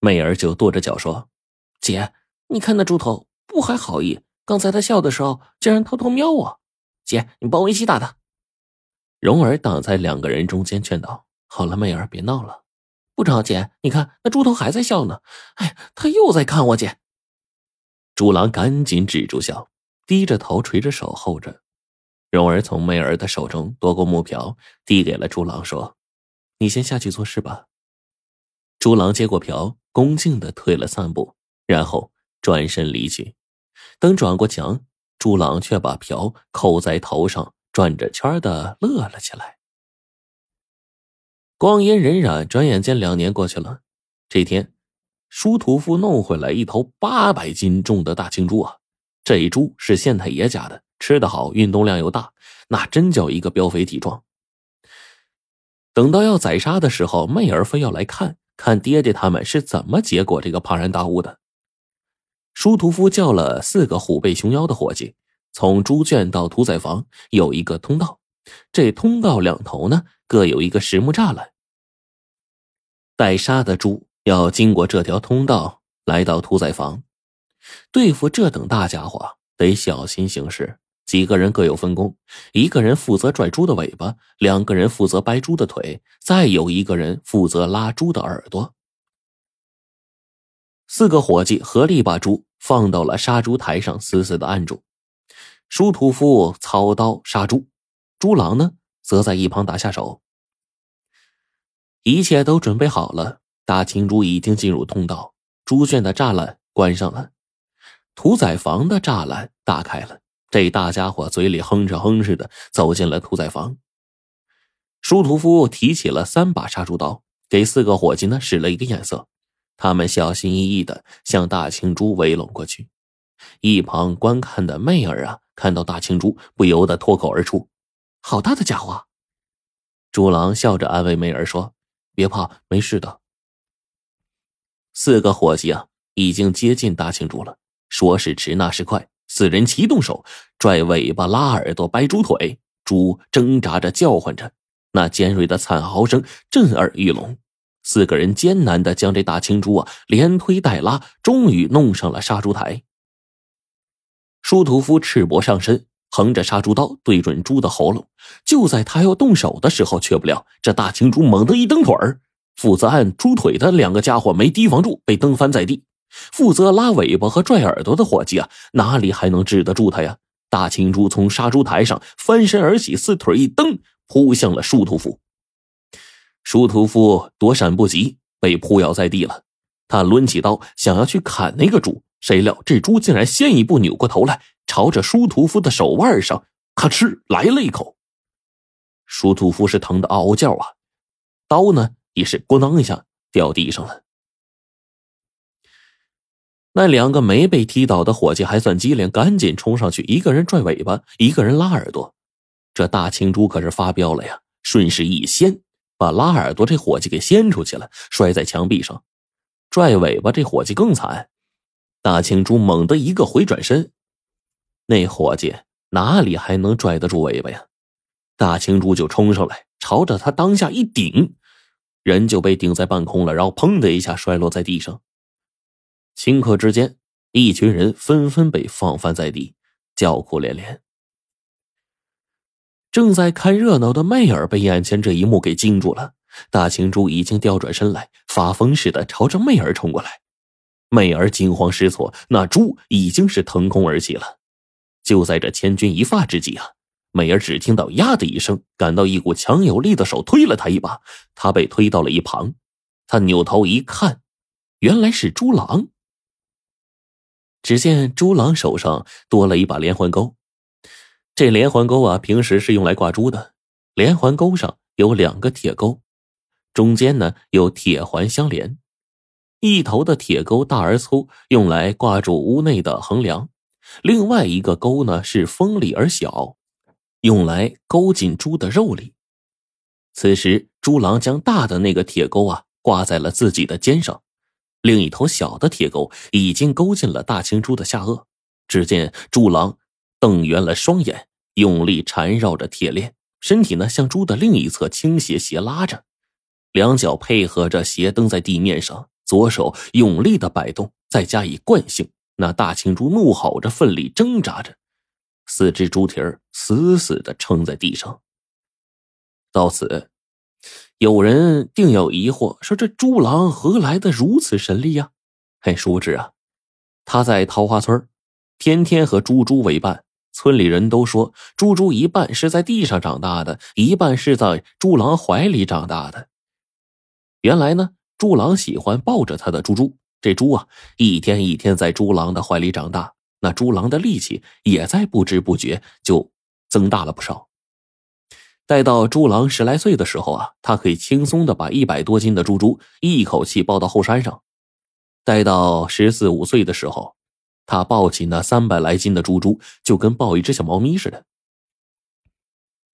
媚儿就跺着脚说：“姐，你看那猪头不怀好意，刚才他笑的时候竟然偷偷瞄我。姐，你帮我一起打他。”蓉儿挡在两个人中间劝道：“好了，媚儿，别闹了。不着姐，你看那猪头还在笑呢。哎，他又在看我姐。”猪郎赶紧止住笑，低着头垂着手候着。蓉儿从媚儿的手中夺过木瓢，递给了猪郎，说：“你先下去做事吧。”猪郎接过瓢，恭敬的退了三步，然后转身离去。等转过墙，猪郎却把瓢扣在头上，转着圈的乐了起来。光阴荏苒，转眼间两年过去了。这天，舒屠夫弄回来一头八百斤重的大青猪啊！这一猪是县太爷家的，吃得好，运动量又大，那真叫一个膘肥体壮。等到要宰杀的时候，媚儿非要来看。看爹爹他们是怎么结果这个庞然大物的。舒屠夫叫了四个虎背熊腰的伙计，从猪圈到屠宰房有一个通道，这通道两头呢各有一个实木栅栏。待杀的猪要经过这条通道来到屠宰房，对付这等大家伙得小心行事。几个人各有分工，一个人负责拽猪的尾巴，两个人负责掰猪的腿，再有一个人负责拉猪的耳朵。四个伙计合力把猪放到了杀猪台上，死死的按住。舒屠夫操刀杀猪，猪郎呢则在一旁打下手。一切都准备好了，大青猪已经进入通道，猪圈的栅栏关上了，屠宰房的栅栏打开了。这大家伙嘴里哼哧哼哧的走进了屠宰房。舒屠夫提起了三把杀猪刀，给四个伙计呢使了一个眼色。他们小心翼翼的向大青猪围拢过去。一旁观看的媚儿啊，看到大青猪，不由得脱口而出：“好大的家伙！”猪郎笑着安慰媚儿说：“别怕，没事的。”四个伙计啊，已经接近大青猪了。说时迟，那时快。四人齐动手，拽尾巴、拉耳朵、掰猪腿，猪挣扎着叫唤着，那尖锐的惨嚎声震耳欲聋。四个人艰难的将这大青猪啊连推带拉，终于弄上了杀猪台。舒屠夫赤膊上身，横着杀猪刀对准猪的喉咙。就在他要动手的时候，却不料这大青猪猛地一蹬腿儿，负责按猪腿的两个家伙没提防住，被蹬翻在地。负责拉尾巴和拽耳朵的伙计啊，哪里还能治得住他呀？大青猪从杀猪台上翻身而起，四腿一蹬，扑向了舒屠夫。舒屠夫躲闪不及，被扑咬在地了。他抡起刀想要去砍那个猪，谁料这猪竟然先一步扭过头来，朝着舒屠夫的手腕上咔哧来了一口。舒屠夫是疼得嗷嗷叫啊，刀呢也是咣当一下掉地上了。那两个没被踢倒的伙计还算机灵，赶紧冲上去，一个人拽尾巴，一个人拉耳朵。这大青猪可是发飙了呀，顺势一掀，把拉耳朵这伙计给掀出去了，摔在墙壁上。拽尾巴这伙计更惨，大青猪猛地一个回转身，那伙计哪里还能拽得住尾巴呀？大青猪就冲上来，朝着他当下一顶，人就被顶在半空了，然后砰的一下摔落在地上。顷刻之间，一群人纷纷被放翻在地，叫苦连连。正在看热闹的媚儿被眼前这一幕给惊住了。大青猪已经调转身来，发疯似的朝着媚儿冲过来。媚儿惊慌失措，那猪已经是腾空而起了。就在这千钧一发之际啊，媚儿只听到“呀”的一声，感到一股强有力的手推了他一把，他被推到了一旁。他扭头一看，原来是猪狼。只见猪郎手上多了一把连环钩，这连环钩啊，平时是用来挂猪的。连环钩上有两个铁钩，中间呢有铁环相连。一头的铁钩大而粗，用来挂住屋内的横梁；另外一个钩呢是锋利而小，用来勾进猪的肉里。此时，猪郎将大的那个铁钩啊挂在了自己的肩上。另一头小的铁钩已经勾进了大青猪的下颚，只见猪狼瞪圆了双眼，用力缠绕着铁链，身体呢向猪的另一侧倾斜斜拉着，两脚配合着斜蹬在地面上，左手用力的摆动，再加以惯性，那大青猪怒吼着，奋力挣扎着，四只猪蹄儿死死的撑在地上。到此，有人定有疑惑，说这猪郎何来的如此神力呀？嘿，殊不知啊，他在桃花村天天和猪猪为伴。村里人都说，猪猪一半是在地上长大的，一半是在猪郎怀里长大的。原来呢，猪郎喜欢抱着他的猪猪，这猪啊，一天一天在猪郎的怀里长大，那猪郎的力气也在不知不觉就增大了不少。待到猪郎十来岁的时候啊，他可以轻松的把一百多斤的猪猪一口气抱到后山上。待到十四五岁的时候。他抱起那三百来斤的猪猪，就跟抱一只小猫咪似的。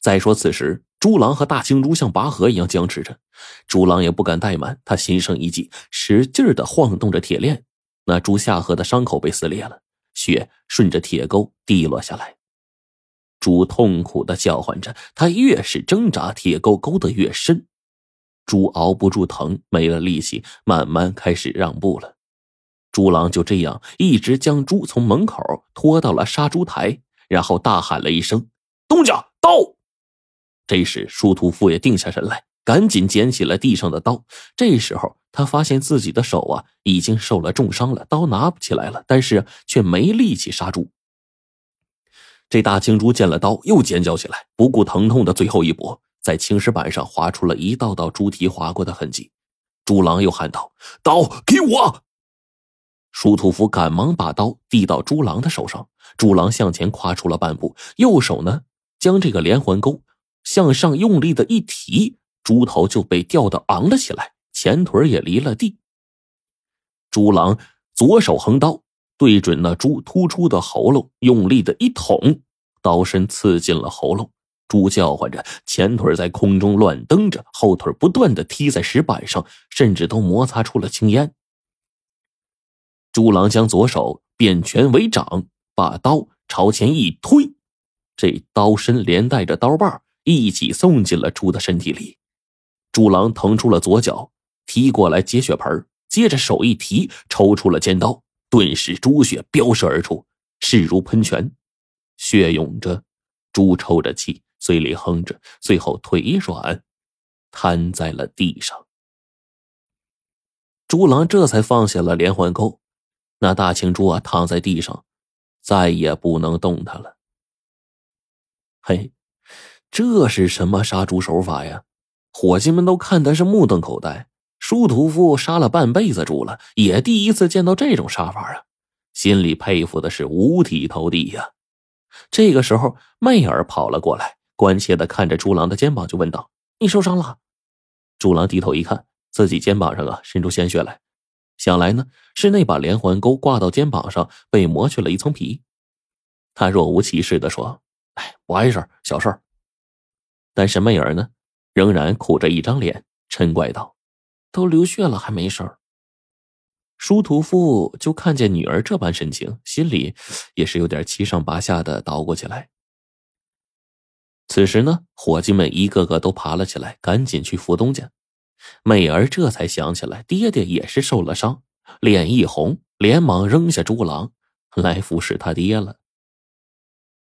再说，此时猪郎和大青猪像拔河一样僵持着，猪郎也不敢怠慢，他心生一计，使劲的晃动着铁链，那猪下颌的伤口被撕裂了，血顺着铁钩滴落下来。猪痛苦的叫唤着，他越是挣扎，铁钩勾得越深，猪熬不住疼，没了力气，慢慢开始让步了。猪郎就这样一直将猪从门口拖到了杀猪台，然后大喊了一声：“东家刀！”这时，舒屠夫也定下神来，赶紧捡起了地上的刀。这时候，他发现自己的手啊已经受了重伤了，刀拿不起来了，但是却没力气杀猪。这大青猪见了刀，又尖叫起来，不顾疼痛的最后一搏，在青石板上划出了一道道猪蹄划过的痕迹。猪狼又喊道：“刀给我！”舒屠夫赶忙把刀递到猪狼的手上，猪狼向前跨出了半步，右手呢将这个连环钩向上用力的一提，猪头就被吊得昂了起来，前腿也离了地。猪郎左手横刀对准那猪突出的喉咙，用力的一捅，刀身刺进了喉咙，猪叫唤着，前腿在空中乱蹬着，后腿不断的踢在石板上，甚至都摩擦出了青烟。猪郎将左手变拳为掌，把刀朝前一推，这刀身连带着刀把一起送进了猪的身体里。猪郎腾出了左脚，踢过来接血盆，接着手一提，抽出了尖刀，顿时猪血飙射而出，势如喷泉，血涌着，猪抽着气，嘴里哼着，最后腿一软，瘫在了地上。猪郎这才放下了连环钩。那大青猪啊，躺在地上，再也不能动弹了。嘿，这是什么杀猪手法呀？伙计们都看的是目瞪口呆。舒屠夫杀了半辈子猪了，也第一次见到这种杀法啊，心里佩服的是五体投地呀。这个时候，媚儿跑了过来，关切的看着猪郎的肩膀，就问道：“你受伤了？”猪郎低头一看，自己肩膀上啊，渗出鲜血来。想来呢，是那把连环钩挂到肩膀上被磨去了一层皮。他若无其事的说：“哎，不碍事，小事。”但是媚儿呢，仍然苦着一张脸，嗔怪道：“都流血了还没事儿。”舒屠夫就看见女儿这般神情，心里也是有点七上八下的捣鼓起来。此时呢，伙计们一个个都爬了起来，赶紧去扶东家。美儿这才想起来，爹爹也是受了伤，脸一红，连忙扔下猪郎来服侍他爹了。